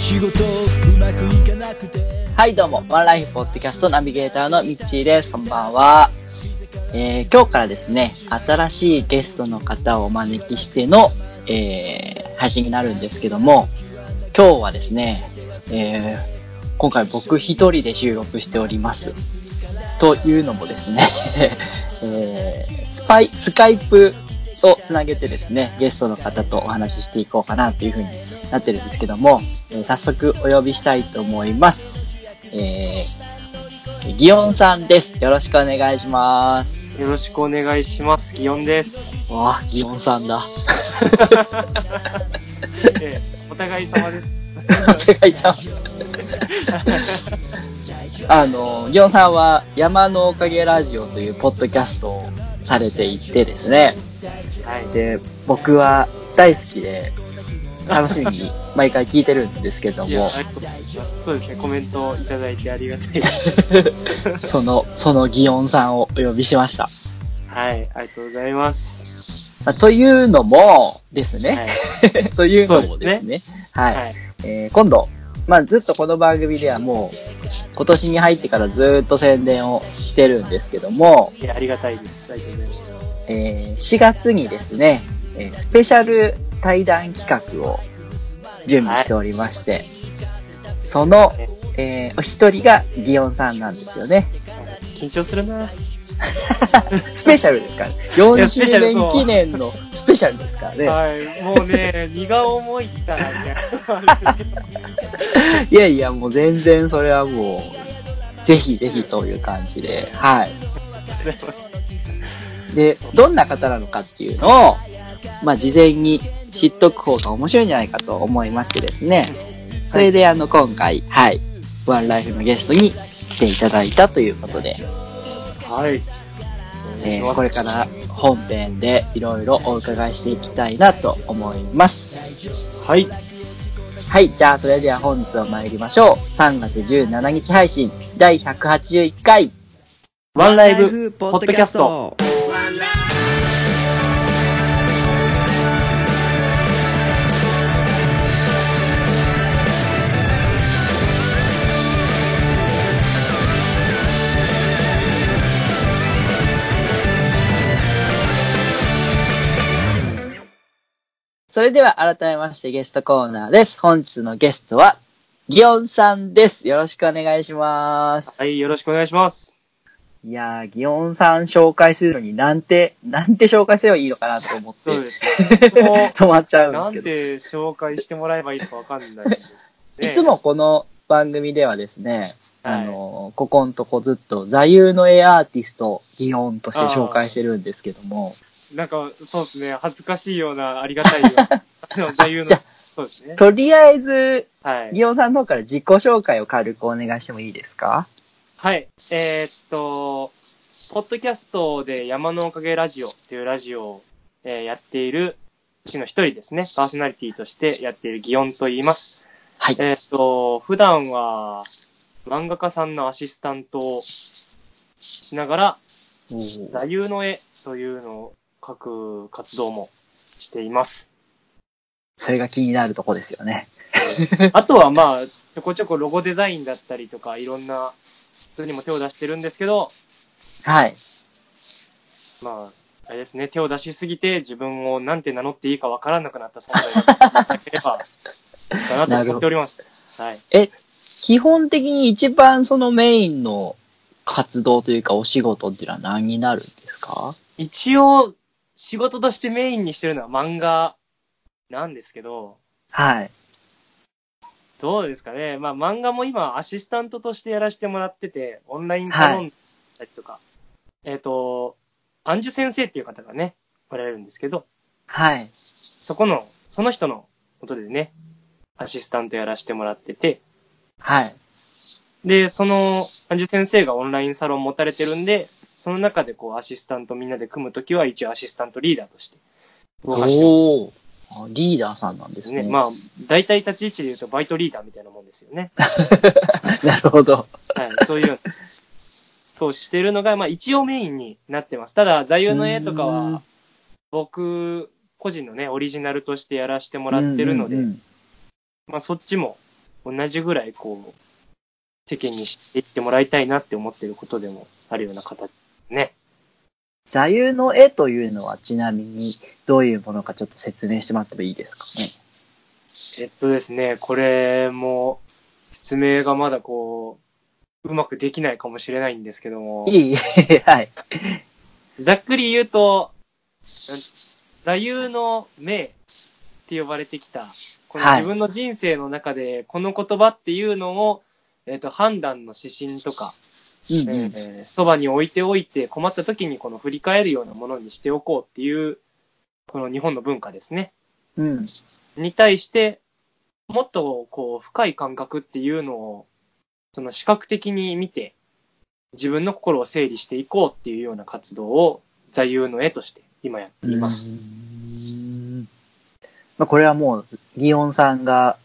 仕事うまくいかなくてはい、どうも、ワンライフポッドキャストナビゲーターのミッチーです。こんばんは。えー、今日からですね、新しいゲストの方をお招きしての、えー、配信になるんですけども、今日はですね、えー、今回僕一人で収録しております。というのもですね、えー、スパイ、スカイプをつなげてですね、ゲストの方とお話ししていこうかなというふうになってるんですけども、えー早速お呼びしたいと思います。えー、ギオンさんです。よろしくお願いします。よろしくお願いします。ギオンです。わあ、ギオンさんだ。えーお互い様です。お願いします。あの、ギオンさんは山のおかげラジオというポッドキャストをされていてですね、はい。で、僕は大好きで、楽しみに毎回聞いてるんですけども。そうですね、コメントいただいてありがたいです。その、そのギオンさんをお呼びしました。はい、ありがとうございます。まあというのもですはね、い。というのもですね、はい、はい。えー今度、まあずっとこの番組ではもう、今年に入ってからずっと宣伝をしてるんですけども、いや、ありがたいです。ありがとうございます。えー4月にですね、えースペシャル対談企画を準備しておりまして、その、えーお一人がギオンさんなんですよね。緊張するなスペシャルですからね。いや4スペシャルそう周年記念のスペシャルですからね。はい。もうね、荷が重いったら、みたいやいや、もう全然それはもう、ぜひぜひという感じで、はい。で、どんな方なのかっていうのを、まあ、事前に知っとく方が面白いんじゃないかと思いましてですね。それで、あの、今回、はい、ワンライフのゲストに来ていただいたということで、はい。えーこれから本編でいろいろお伺いしていきたいなと思います。はい。はい、じゃあそれでは本日は参りましょう。3月17日配信第181回。ワンライブ、ポッドキャスト。それでは改めましてゲストコーナーです。本日のゲストは、ギオンさんです。よろしくお願いします。はい、よろしくお願いします。いやー、ギオンさん紹介するのになんて、なんて紹介すればいいのかなと思って、そう 止まっちゃうんなんですけど。で紹介してもらえばいいのかわかんないです、ね。いつもこの番組ではですね、はいあの、ここんとこずっと座右の絵アーティスト、ギオンとして紹介してるんですけども、なんか、そうですね、恥ずかしいような、ありがたいような、座右のじゃあ、そうですね。とりあえず、はい。ギオンさんの方から自己紹介を軽くお願いしてもいいですか？はい。えーっと、ポッドキャストで山のおかげラジオっていうラジオを、えーやっているうちの一人ですね。パーソナリティとしてやっているギオンと言います。はい。えーっと、普段は漫画家さんのアシスタントをしながら、座右の絵というのを書く活動もしています。それが気になるとこですよね。あとはまあ、ちょこちょこロゴデザインだったりとか、いろんな人にも手を出してるんですけど、はい。まあ、あれですね、手を出しすぎて自分をなんて名乗っていいかわからなくなった存在がいただければ、かなと思っております。はい。え、基本的に一番そのメインの活動というかお仕事っていうのは何になるんですか？一応、仕事としてメインにしてるのは漫画なんですけど、はい。どうですかね。まあ漫画も今アシスタントとしてやらせてもらってて、オンライン頼んだりとか、えっ、と、アンジュ先生っていう方がね、おられるんですけど、はい。そこの、その人のことでね、アシスタントやらせてもらってて、はい。で、その、安住先生がオンラインサロン持たれてるんで、その中でこう、アシスタントみんなで組むときは、一応アシスタントリーダーとして動かしておーあリーダーさんなんですね。ね。まあ、大体立ち位置で言うとバイトリーダーみたいなもんですよね。なるほど。はい、そういう、としてるのが、まあ一応メインになってます。ただ、座右の絵とかは、僕、個人のね、オリジナルとしてやらせてもらってるので、うんうんうんまあそっちも同じぐらいこう、世間に知っていってもらいたいなって思ってることでもあるような形ね。座右の絵というのはちなみにどういうものかちょっと説明してもらってもいいですかね？えっとですね、これも、説明がまだこう、うまくできないかもしれないんですけども、いいはい。ざっくり言うと、座右の銘って呼ばれてきた、このはい自分の人生の中で、この言葉っていうのを、えっ、と、判断の指針とか、うんうんえばに置いておいて、困った時にこの振り返るようなものにしておこうっていう、この日本の文化ですね。うん。に対して、もっとこう、深い感覚っていうのを、その視覚的に見て、自分の心を整理していこうっていうような活動を座右の絵として今やっています。まあ、これはもう、ギオンさんが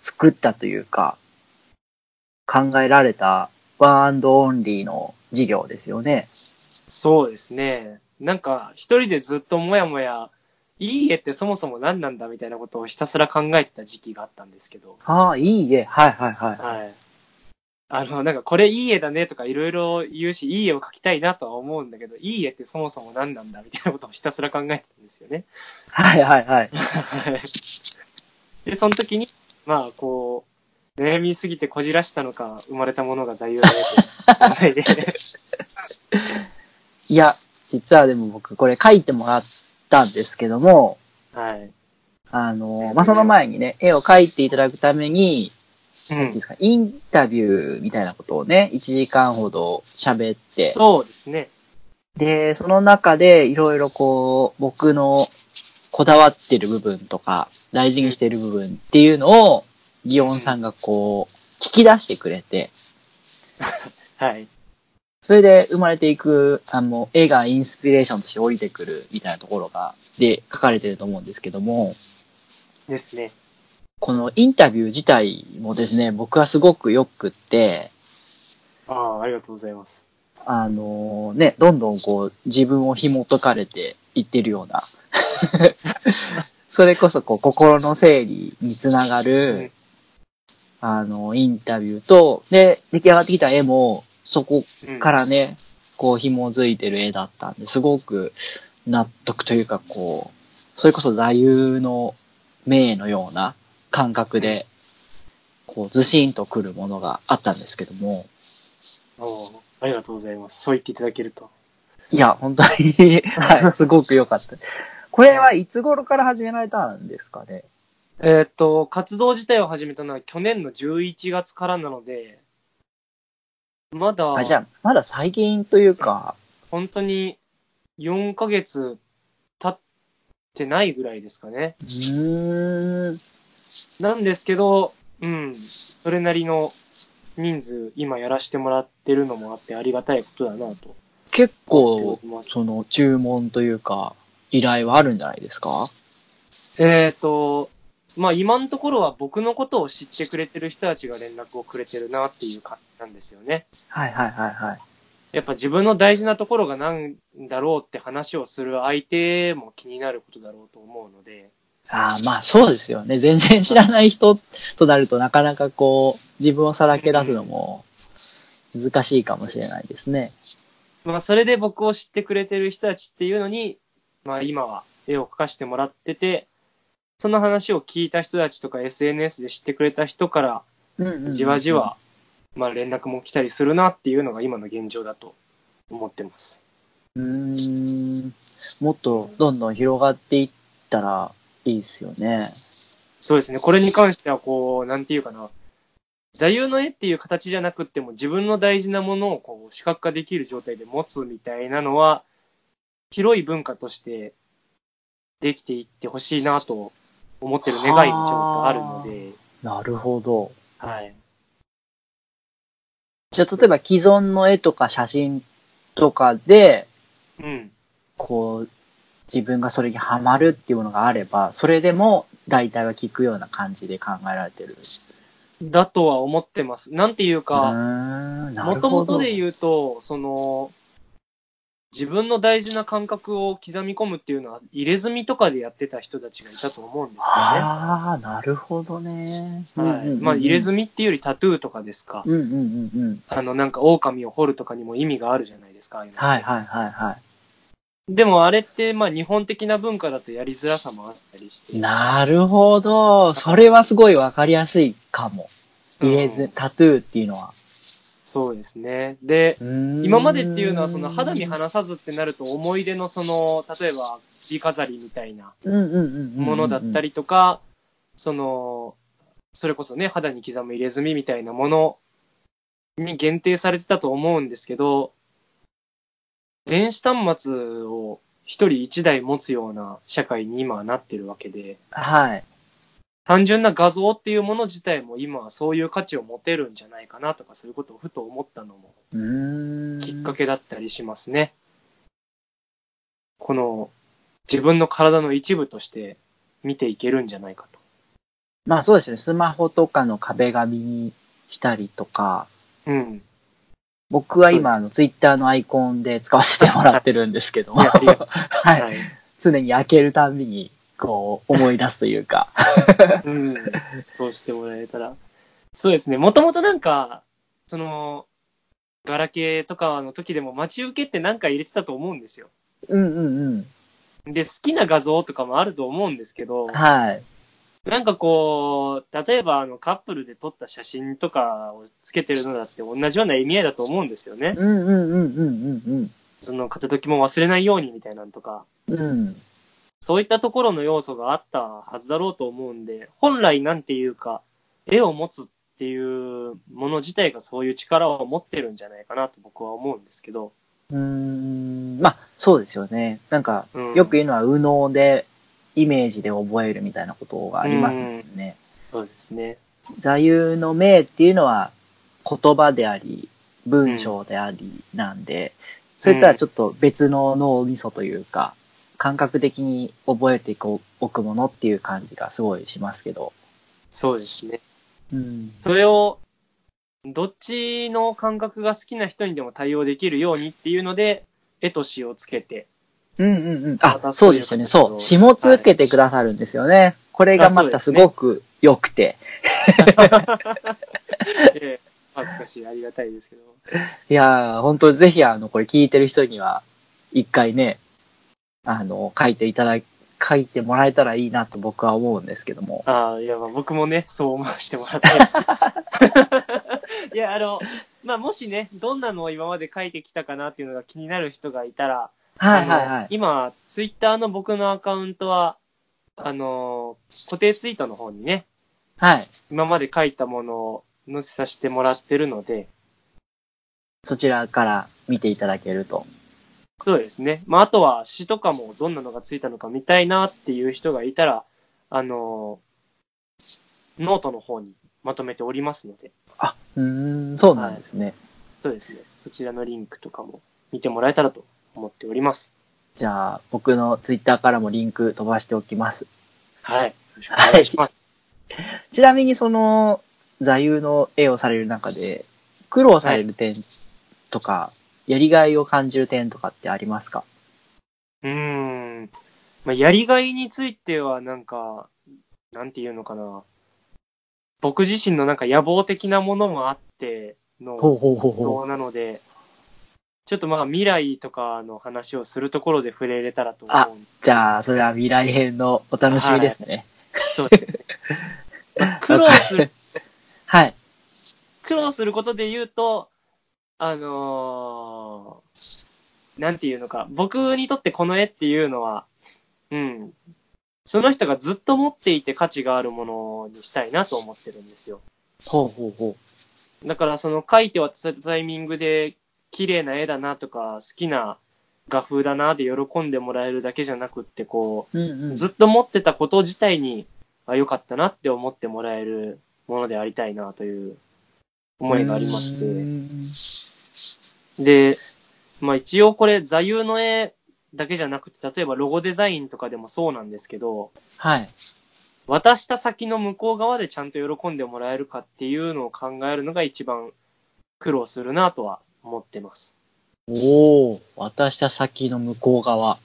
作ったというか、考えられたワンオンリーの事業ですよね。そうですね。なんか、一人でずっともやもや、いい絵ってそもそも何なんだみたいなことをひたすら考えてた時期があったんですけど、ああ、いいえ。はいはいはい。はい。あの、なんかこれいい絵だねとかいろいろ言うし、いい絵を描きたいなとは思うんだけど、いい絵ってそもそも何なんだみたいなことをひたすら考えてたんですよね。はいはいはい。で、その時に、まあ、こう、悩みすぎてこじらしたのか、生まれたものが座右の絵と いや、実はでも僕これ書いてもらったんですけども、はい。あの、まあ、その前にね、絵を描いていただくために、うんインタビューみたいなことをね、1時間ほど喋って、そうですね。で、その中でいろいろこう、僕のこだわってる部分とか、大事にしてる部分っていうのを、ギオンさんがこう、聞き出してくれて、はい。それで生まれていく、あの、絵がインスピレーションとして降りてくるみたいなところが、で、書かれてると思うんですけども、ですね。このインタビュー自体もですね、僕はすごくよくって、ああ、ありがとうございます。あのね、どんどんこう、自分を紐解かれていってるような、それこそこう、心の整理につながる、あの、インタビューと、で、出来上がってきた絵も、そこうんからね、こう、紐づいてる絵だったんで、すごく納得というか、こう、それこそ座右の銘のような感覚で、こう、ずしんとくるものがあったんですけども、おーありがとうございます。そう言っていただけると。いや、本当に、はい、すごく良かった。これはいつ頃から始められたんですかね？えーっと、活動自体を始めたのは去年の11月からなので、まだ、あ、じゃあ、まだ最近というか、本当に4ヶ月経ってないぐらいですかね。うーん、なんですけど、うん、それなりの人数、今やらせてもらってるのもあってありがたいことだなと。結思構その、注文というか、依頼はあるんじゃないですか？えっ、と、まあ今のところは僕のことを知ってくれてる人たちが連絡をくれてるなっていう感じなんですよね。はいはいはいはい。やっぱ自分の大事なところが何だろうって話をする相手も気になることだろうと思うので、ああ、まあそうですよね。全然知らない人となるとなかなかこう、自分をさらけ出すのも難しいかもしれないですね。まあそれで僕を知ってくれてる人たちっていうのに、まあ今は絵を描かせてもらってて、その話を聞いた人たちとか SNS で知ってくれた人から、じわじわ、まあ連絡も来たりするなっていうのが今の現状だと思ってます。うーん。もっとどんどん広がっていったらいいですよね。そうですね。これに関してはこう、なんていうかな。座右の絵っていう形じゃなくっても自分の大事なものをこう視覚化できる状態で持つみたいなのは、広い文化としてできていってほしいなと思ってる願いもちょっとあるので、なるほど。はい。じゃあ、例えば既存の絵とか写真とかで、うん。こう、自分がそれにハマるっていうものがあれば、それでも大体は聞くような感じで考えられてる。だとは思ってます。なんていううか、も。ともとで言うと、その、自分の大事な感覚を刻み込むっていうのは、入れ墨とかでやってた人たちがいたと思うんですよね。ああ、なるほどね。はい。まあ、入れ墨っていうよりタトゥーとかですか。うんうんうんうん。あの、なんか、狼を掘るとかにも意味があるじゃないですか。ああいはいはいはいはでも、あれって、まあ、日本的な文化だとやりづらさもあったりして。い。なるほど。それはすごいわかりやすいかも。入れず、うんタトゥーっていうのは。そうですね。で、今今までっていうのは、その肌身離さずってなると、思い出のその、例えば、首飾りみたいな。ものだったりとか、その、それこそね、肌に刻む入れ墨みたいなものに限定されてたと思うんですけど、電子端末を一人一台持つような社会に今はなってるわけで、はい。単純な画像っていうもの自体も今はそういう価値を持てるんじゃないかなとかそういうことをふと思ったのも。きっかけだったりしますね。この自分の体の一部として見ていけるんじゃないかと。まあそうですね。スマホとかの壁紙にしたりとか、うん。僕は今、あの、ツイッターのアイコンで使わせてもらってるんですけども、はい。はい。常に開けるたんびに、こう、思い出すというか。うん。そうしてもらえたら。そうですね。もともとなんか、その、ガラケーとかの時でも待ち受けってなんか入れてたと思うんですよ。うんうんうん。で、好きな画像とかもあると思うんですけど、はい。なんかこう、例えばあのカップルで撮った写真とかをつけてるのだって同じような意味合いだと思うんですよね。うんうんうんうんうんその片時も忘れないようにみたいなのとか、うん。うん。そういったところの要素があったはずだろうと思うんで、本来なんていうか、絵を持つっていうもの自体がそういう力を持ってるんじゃないかなと僕は思うんですけど、うーん。まあ、そうですよね。なんか、うんよく言うのは、右脳で、イメージで覚えるみたいなことがありますもんね。そうですね。座右の銘っていうのは言葉であり、文章でありなんで、それとはちょっと別の脳みそというか、感覚的に覚えておくものっていう感じがすごいしますけど。そうですね。うん。それを、どっちの感覚が好きな人にでも対応できるようにっていうので、絵と詩をつけて、うんうんうん。あ、そうですよね。そう。詩もつけてくださるんですよね。これがまたすごく良くて。ええ恥ずかしい、ありがたいですけど。いやー、本当ぜひあの、これ聞いてる人には、一回ね、あの、書いていただ、書いてもらえたらいいなと僕は思うんですけども。ああ、いや、まあ僕もね、そう思わせてもらって。いや、あの、まあ、もしね、どんなのを今まで書いてきたかなっていうのが気になる人がいたら、はいはいはい。今、ツイッターの僕のアカウントは、あの、固定ツイートの方にね、はい。今まで書いたものを載せさせてもらってるので、そちらから見ていただけると。そうですね。まあ、あとは詩とかもどんなのがついたのか見たいなっていう人がいたら、あの、ノートの方にまとめておりますので、あ、うーん、そうなんですね。そうですね。そちらのリンクとかも見てもらえたらと思っております。じゃあ、僕のツイッターからもリンク飛ばしておきます。はい。よろしくお願いします。ちなみにその、座右の絵をされる中で、苦労される点とか、やりがいを感じる点とかってありますか？うーん。まあ、やりがいについては、なんか、なんていうのかな。僕自身のなんか野望的なものもあっての、なので、ちょっとまあ未来とかの話をするところで触れれたらと思う。じゃあ、それは未来編のお楽しみですね。そうですね。まあ苦労する、はい。苦労することで言うと、あのーなんていうのか、僕にとってこの絵っていうのは、うん、その人がずっと持っていて価値があるものにしたいなと思ってるんですよ。ほうほうほだからその書いて渡されたタイミングで、綺麗な絵だなとか、好きな画風だなで喜んでもらえるだけじゃなくって、こう。うんうう、ん。ずっと持ってたこと自体にあ、よかったなって思ってもらえるものでありたいなという思いがありまして。で、まあ一応これ座右の絵だけじゃなくて、例えばロゴデザインとかでもそうなんですけど、はい。渡した先の向こう側でちゃんと喜んでもらえるかっていうのを考えるのが一番苦労するなとは思ってます。おお、渡した先の向こう側。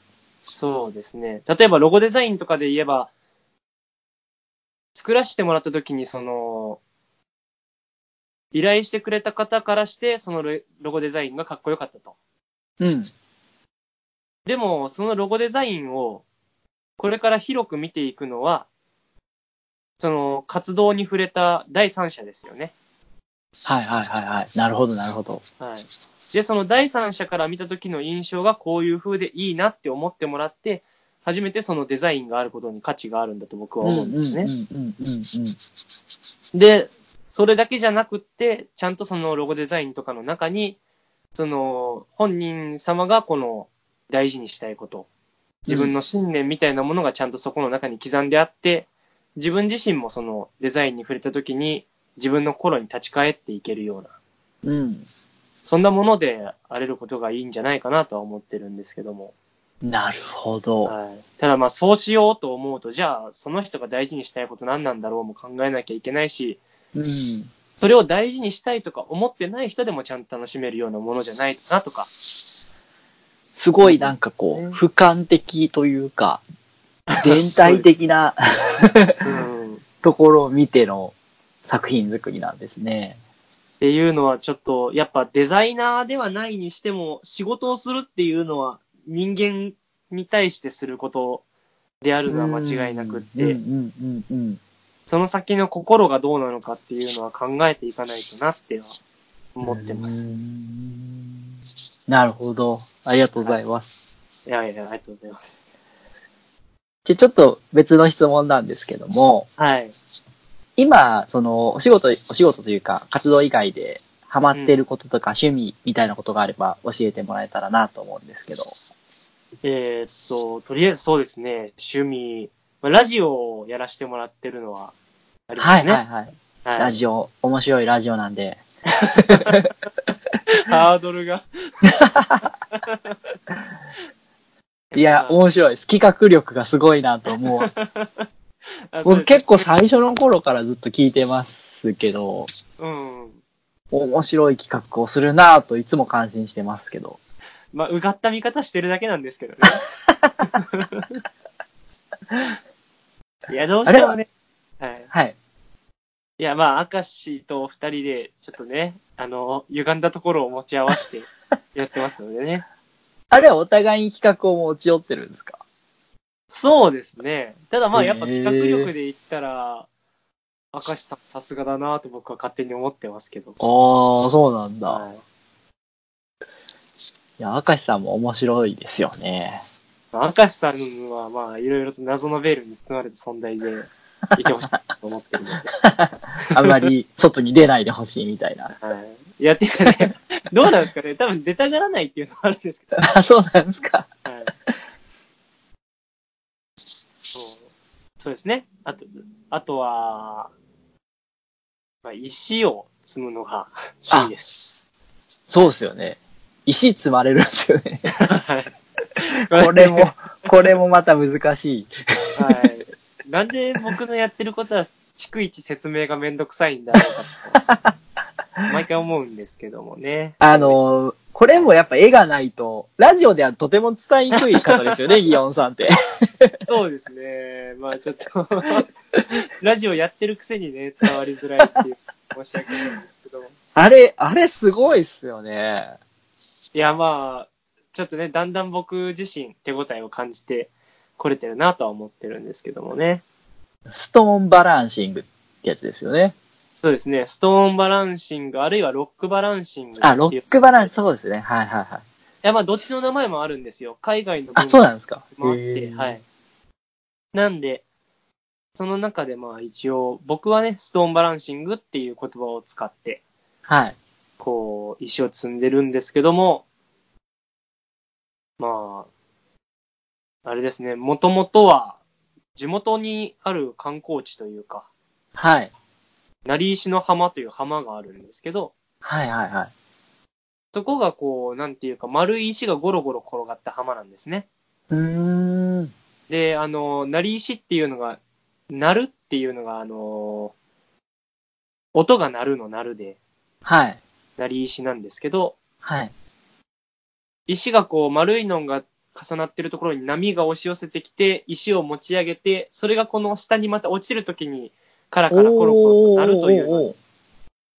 そうですね。例えばロゴデザインとかで言えば、作らせてもらった時にその、依頼してくれた方からして、そのロロゴデザインがかっこよかったと。うん。でも、そのロゴデザインを、これから広く見ていくのは、その活動に触れた第三者ですよね。はいはいはいはい。なるほどなるほど。はい。で、その第三者から見た時の印象がこういう風でいいなって思ってもらって、初めてそのデザインがあることに価値があるんだと僕は思うんですね。うんうんうんうんうん。で、それだけじゃなくって、ちゃんとそのロゴデザインとかの中に、その本人様がこの大事にしたいこと、自分の信念みたいなものがちゃんとそこの中に刻んであって、自分自身もそのデザインに触れた時に自分の心に立ち返っていけるような、うん。そんなものであれることがいいんじゃないかなとは思ってるんですけども。なるほど。はい。ただまあそうしようと思うと、じゃあその人が大事にしたいこと何なんだろうも考えなきゃいけないし、うん。それを大事にしたいとか思ってない人でもちゃんと楽しめるようなものじゃないかなとか。すごいなんかこう、俯瞰的というか、全体的なうん。っ ところを見ての作品作りなんですね。ていうのはちょっと、やっぱデザイナーではないにしても、仕事をするっていうのは人間に対してすることであるのは間違いなくって、うんうんうんうん。その先の心がどうなのかっていうのは考えていかないとなっては思ってまうす。んなるほど。ありがとうございます。いやいや、ありがとうございます。じゃ、ちょっと別の質問なんですけども、はい。今、その、お仕事、お仕事というか、活動以外でハマってることとか趣味みたいなことがあれば教えてもらえたらなと思うんですけど。えーっと、とりあえずそうですね、趣味、まあラジオをやらせてもらってるのはありまはいすね。はいはい。はいラジオ、面白いラジオなんで。ハードルが。いや、面白いです。企画力がすごいなと思う。僕結構最初の頃からずっと聞いてますけど、うん。面白い企画をするなといつも感心してますけど。まあ、うがった見方してるだけなんですけどね。いや、どうしてもね。はい。はい。いや、まあ、明石と二人で、ちょっとね、あの、歪んだところを持ち合わせて やってますのでね。あれはお互いに企画を持ち寄ってるんですか？そうですね。ただまあ、やっぱ企画力で言ったら、明石さんさすがだなと僕は勝手に思ってますけど。ああ、そうなんだ。はいいや、明石さんも面白いですよね。まあ明石さんはまあ、いろいろと謎のベールに包まれた存在でいてほしいと思ってるので。あんまり外に出ないでほしいみたいな。はい。いや、てかね、どうなんですかね多分出たがらないっていうのはあるんですけど。あ、そうなんですか。はい。そうそうですね。あと、あとは、まあ、石を積むのがいいです。そうですよね。石積まれるんですよね。はい。これも、これもまた難しい。はい。なんで僕のやってることは、逐一説明がめんどくさいんだろうかと、毎回思うんですけどもね。あの、これもやっぱ絵がないと、ラジオではとても伝えにくい方ですよね、ギオンさんって。そうですね。まあちょっと、ラジオやってるくせにね、伝わりづらいっていう、申し訳ないんですけども。あれ、あれすごいっすよね。いや、まあ、ちょっとね、だんだん僕自身手応えを感じてこれてるなとは思ってるんですけどもね。ストーンバランシングってやつですよね。そうですね、ストーンバランシング、あるいはロックバランシング。あ、ロックバランス、そうですね。はいはいはい。いや、まあ、どっちの名前もあるんですよ。海外のあ、そうなんですか。もあって、はい。なんで、その中でまあ一応、僕はね、ストーンバランシングっていう言葉を使って、はい。こう、石を積んでるんですけども、まあ、あれですね、もともとは、地元にある観光地というか、はい。成石の浜という浜があるんですけど、はいはいはい。そこがこう、なんていうか、丸い石がゴロゴロ転がった浜なんですね。うーん。で、あの、鳴石っていうのが、鳴るっていうのが、あの、音が鳴るの鳴るで、はい。鳴石なんですけど、はい。石がこう丸いのが重なってるところに波が押し寄せてきて、石を持ち上げて、それがこの下にまた落ちるときに、カラカラコロコロとなるというのおー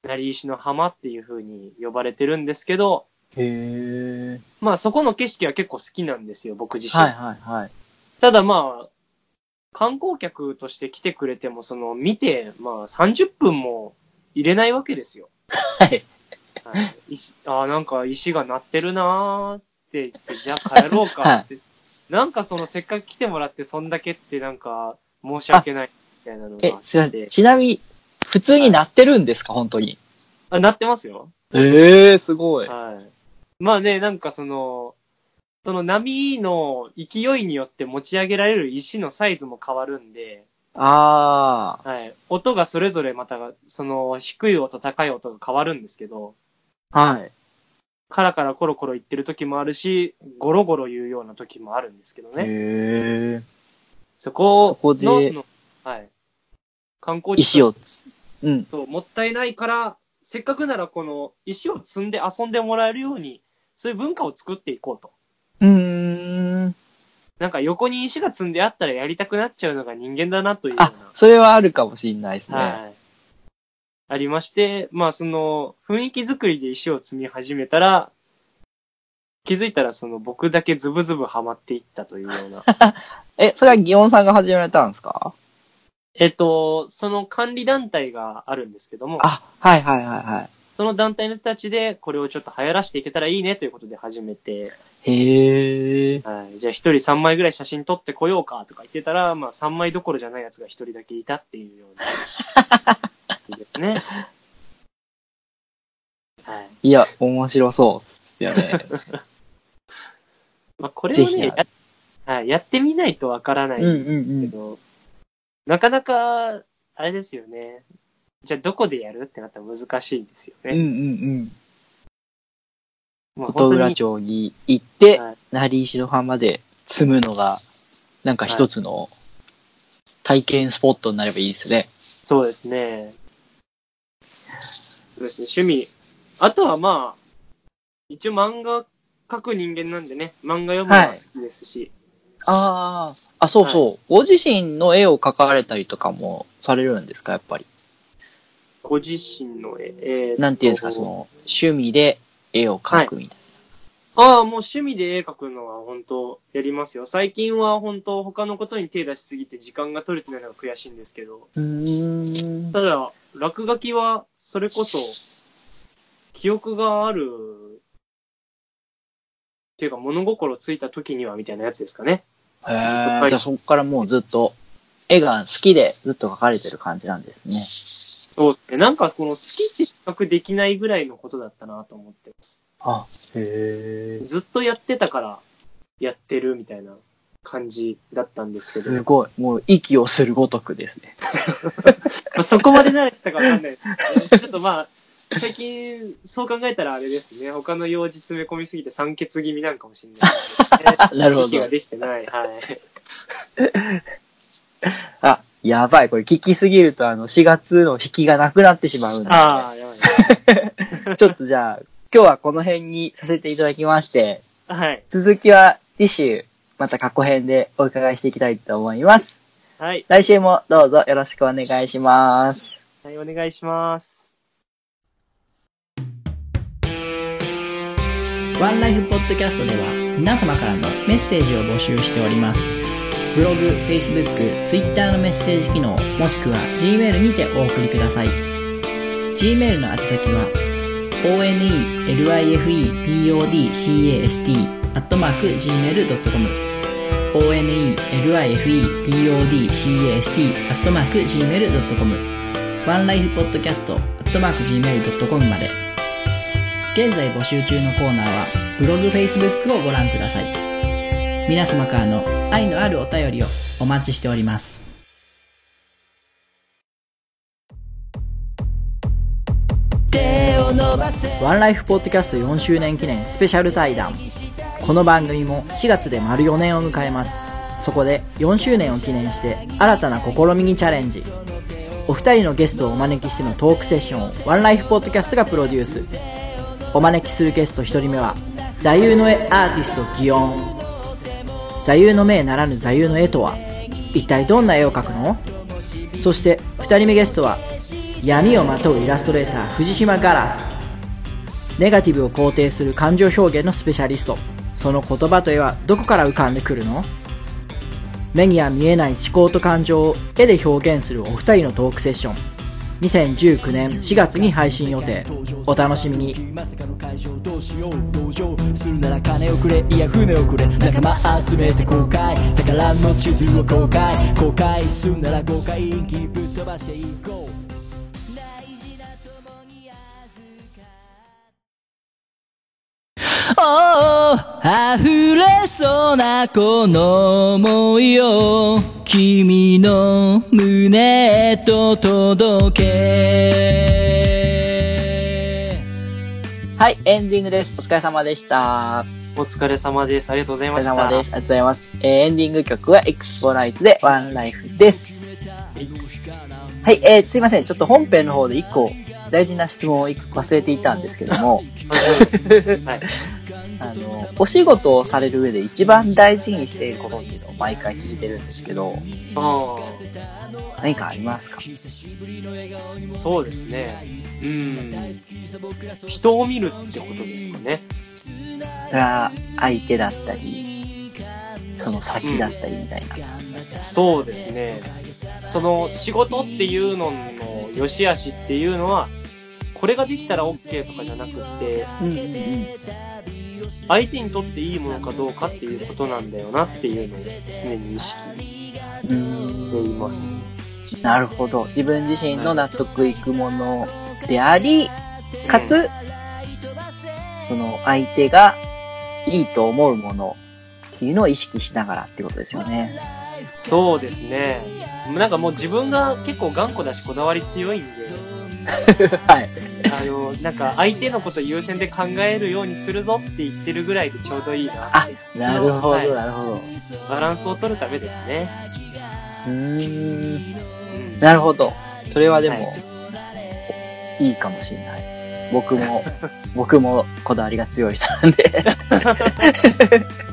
が、鳴石の浜っていう風に呼ばれてるんですけど、へえ。まあそこの景色は結構好きなんですよ、僕自身。はいはいはい。ただまあ、観光客として来てくれても、その見て、まあ30分も入れないわけですよ。はい。はい、石あーなんか石が鳴ってるなーって言って、じゃあ帰ろうかって。なんかそのせっかく来てもらってそんだけってなんか申し訳ないみたいなのがあっ、えすいません。て。ちなみに、普通になってるんですか、本当に？あ、鳴ってますよ。ええすごい。はい。まあね、なんかその、その波の勢いによって持ち上げられる石のサイズも変わるんで、あはい。音がそれぞれまた、その低い音、高い音が変わるんですけど、あ。はい。カラカラコロコロ言ってる時もあるし、ゴロゴロ言うような時もあるんですけどね。へえ。そこそこでの、はい。観光地石をつ、うん。ともったいないから、せっかくならこの石を積んで遊んでもらえるように、そういう文化を作っていこうと。うーん。なんか横に石が積んであったらやりたくなっちゃうのが人間だなというようあ、それはあるかもしれないですね。な。はい。ありまして、まあその雰囲気作りで石を積み始めたら、気づいたらその僕だけズブズブハマっていったというような。え、それはギオンさんが始められたんですか？えっと、その管理団体があるんですけども、あ、はいはいはいはその団体の人たちでこれをちょっと流行らしていけたらいいねということで始めて、い。へえ。はい、じゃあ一人3枚ぐらい写真撮ってこようかとか言ってたら、まあ3枚どころじゃないやつが一人だけいたっていうような。ですね。はい。いや、面白そうっすよね。まあこれをね、や,、はい、やってみないとわからないうんんうんうん。ですけど、なかなか、あれですよね。じゃあどこでやるってなったら難しいんですようんうね。んまあうん。琴浦町に行って、はい成石の浜で積むのが、なんか一つの体験スポットになればいいですね。そうですね。そうですね、趣味。あとはまあ、一応漫画描く人間なんでね、漫画読むのは好きですし、ああ。あ、そうそう。ご自身の絵を描かれたりとかもされるんですか、やっぱり？ご自身の絵、えーとなんていうんですか、その、趣味で絵を描くみたいああ、もう趣味で絵描くのは本当やりますよ。最近は本当他のことに手出しすぎて時間が取れてないのが悔しいんですけど、な。うーん。ただ、落書きはそれこそ、記憶がある、っていうか物心ついた時にはみたいなやつですかね。へえ。じゃあそこからもうずっと、絵が好きでずっと描かれてる感じなんですね。そうですね。なんかこの好きって比較できないぐらいのことだったなと思ってます。あ、へえ。ずっとやってたからやってるみたいな感じだったんですけど、すごい。もう息をするごとくですね。まあ、そこまで慣れてたかわかんないですけど、ちょっとまあ、最近そう考えたらあれですね。他の用事詰め込みすぎて酸欠気味なんかもしれないですね。なるほど息ができてない。はい。あ、やばい。これ聞きすぎるとあの4月の引きがなくなってしまうんで。ああ、やばい。ちょっとじゃあ、今日はこの辺にさせていただきまして、はい。続きは次週、また過去編でお伺いしていきたいと思います。はい。来週もどうぞよろしくお願いします。はい、お願いします。ワンライフポッドキャストでは皆様からのメッセージを募集しております。ブログ、Facebook、Twitter のメッセージ機能、もしくは Gmail にてお送りください。Gmail の宛先は onelifepodcast アットマーク gmail.com onelifepodcast アットマーク gmail.com ワンライフポッドキャストアットマーク gmail.com まで現在募集中のコーナーはブログ、フェイスブックをご覧ください。皆様からの愛のあるお便りをおお待ちしております。ワンライフポッドキャスト4周年記念スペシャル対談。この番組も4月で丸4年を迎えます。そこで4周年を記念して新たな試みにチャレンジ。お二人のゲストをお招きしてのトークセッションをワンライフポッドキャストがプロデュース。お招きするゲスト一人目は座右の絵アーティスト祇園。座右の銘ならぬ座右の絵とは一体どんな絵を描くの？そして二人目ゲストは闇をまとうイラストレーター藤島ガラス。ネガティブを肯定する感情表現のスペシャリスト。その言葉と絵はどこから浮かんでくるの？目には見えない思考と感情を絵で表現するお二人のトークセッション。2019年4月に配信予定。お楽しみに。まさかの会場どうしよう同情するなら金をくれいや船をくれ仲間集めて公開。宝の地図を公開。公開するなら誤解ぶっ飛ばしていこう。おー溢れそうなこの想いを君の胸へと届けはい、エンディングです。お疲れ様でした。お疲れ様です。ありがとうございお疲ました。れ様です。ありがとうございます。えーエンディング曲はエクスポライズでワンライフです。はい、えー、すいません。ちょっと本編の方で一個大事な質問を一個忘れていたんですけども、はい。あの、お仕事をされる上で一番大事にしていることっていうのを毎回聞いてるんですけど、あ何かありますか？あ、そうですね。うん。人を見るってことですかね。それは相手だったり、その先だったりみたいな。そうですね。その仕事っていうのの良し悪しっていうのは、これができたら OK とかじゃなくって、うんうんうん。相手にとっていいものかどうかっていうことなんだよなっていうのを常に意識しています。んなるほど。自分自身の納得いくものであり、かつ、その相手がいいと思うものっていうのを意識しながらってことですよね。そうですね。なんかもう自分が結構頑固だしこだわり強いんで、はい。あの、なんか相手のこと優先で考えるようにするぞって言ってるぐらいでちょうどいいな。あ、なるほはいど、なるほど。バランスを取るためですね。うーん。うん。なるほど。それはでも、、はいいかもしれない。僕も、僕もこだわりが強い人なんで。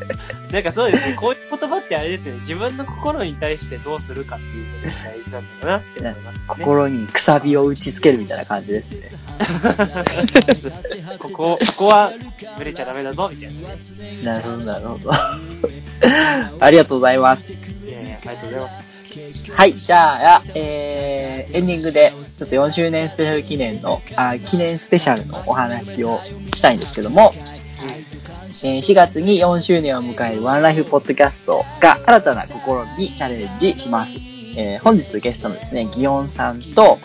なんかそうですね、こういう言葉ってあれですよね、自分の心に対してどうするかっていうことが大事なんだろうなって思いますね。心にくさびを打ちつけるみたいな感じですね。ここ、ここは、ブレちゃダメだぞ、みたいな。なるほど、なるほど。ありがとうございます。いやいや、ありがとうございます。はい、じゃあ、えー、エンディングで、ちょっと4周年スペシャル記念の、あ記念スペシャルのお話をしたいんですけども、えー4月に4周年を迎えるワンライフポッドキャストが新たな試みにチャレンジします。えー本日ゲストのですね、ギオンさんと、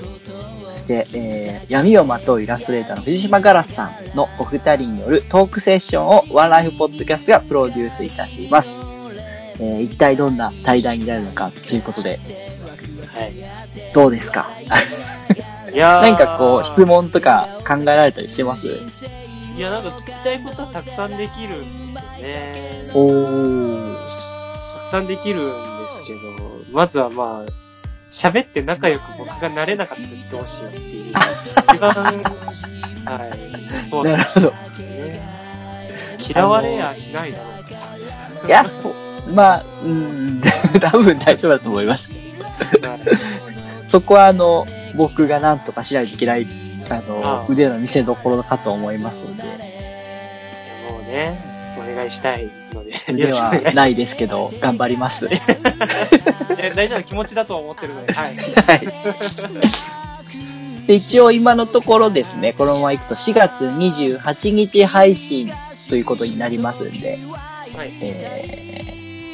そして、えー闇をまとうイラストレーターの藤島ガラスさんのお二人によるトークセッションをワンライフポッドキャストがプロデュースいたします。えー一体どんな対談になるのかということで、はい。どうですか？いやー何かこう、質問とか考えられたりしてます？いや、なんか聞きたいことはたくさんできるんですよね。おー。たくさんできるんですけど、まずはまあ、喋って仲良く僕がなれなかったらどうしようっていう。一番、はい、そうでなるほど。嫌われやしないだろう。いや、そう。まあ、うん、多分大丈夫だと思います。はいそこはあの、僕がなんとかしないといけない、あの、腕の見せ所かと思いますので、もうね、お願いしたいので、腕よろしくお願いしますはないですけど、頑張ります。大丈夫？な気持ちだと思ってるので、はい。で、一応今のところですね、このまま行くと4月28日配信ということになりますんで、はい。え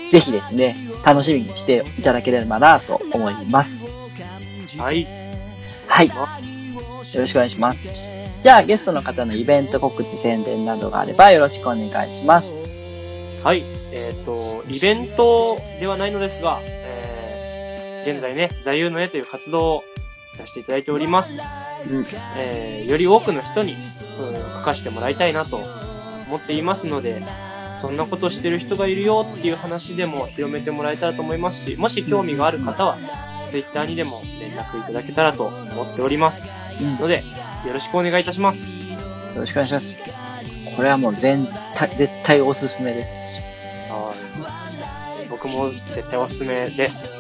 ー、ぜひですね、楽しみにしていただければなと思います。はい。はい。よろしくお願いします。じゃあ、ゲストの方のイベント告知宣伝などがあればよろしくお願いします。はい。えっ、と、イベントではないのですが、え現在ね、座右の絵という活動をやらせていただいております。うん。えーより多くの人に、そういうのを書かせてもらいたいなと思っていますので、そんなことしてる人がいるよっていう話でも広めてもらえたらと思いますし、もし興味がある方は、Twitter にでも連絡いただけたらと思っております。うん。ので、よろしくお願いいたします。よろしくお願いします。これはもう全体、絶対おすすめです。僕も絶対おすすめです。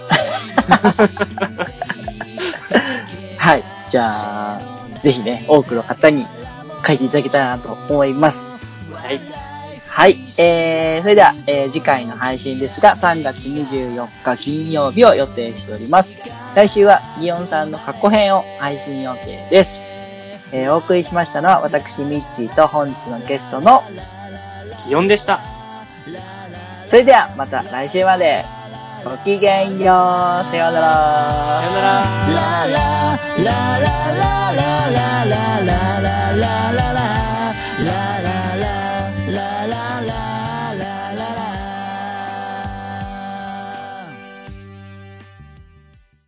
はい。じゃあ、ぜひね、多くの方に書いていただけたらなと思います。はい。はい。えー、それでは、えー次回の配信ですが、3月24日金曜日を予定しております。来週はギオンさんの過去編を配信予定です。えー、お送りしましたのは私、ミッチーと本日のゲストのギオンでした。それではまた来週まで。ごきげんよう。さようなら。さようなら。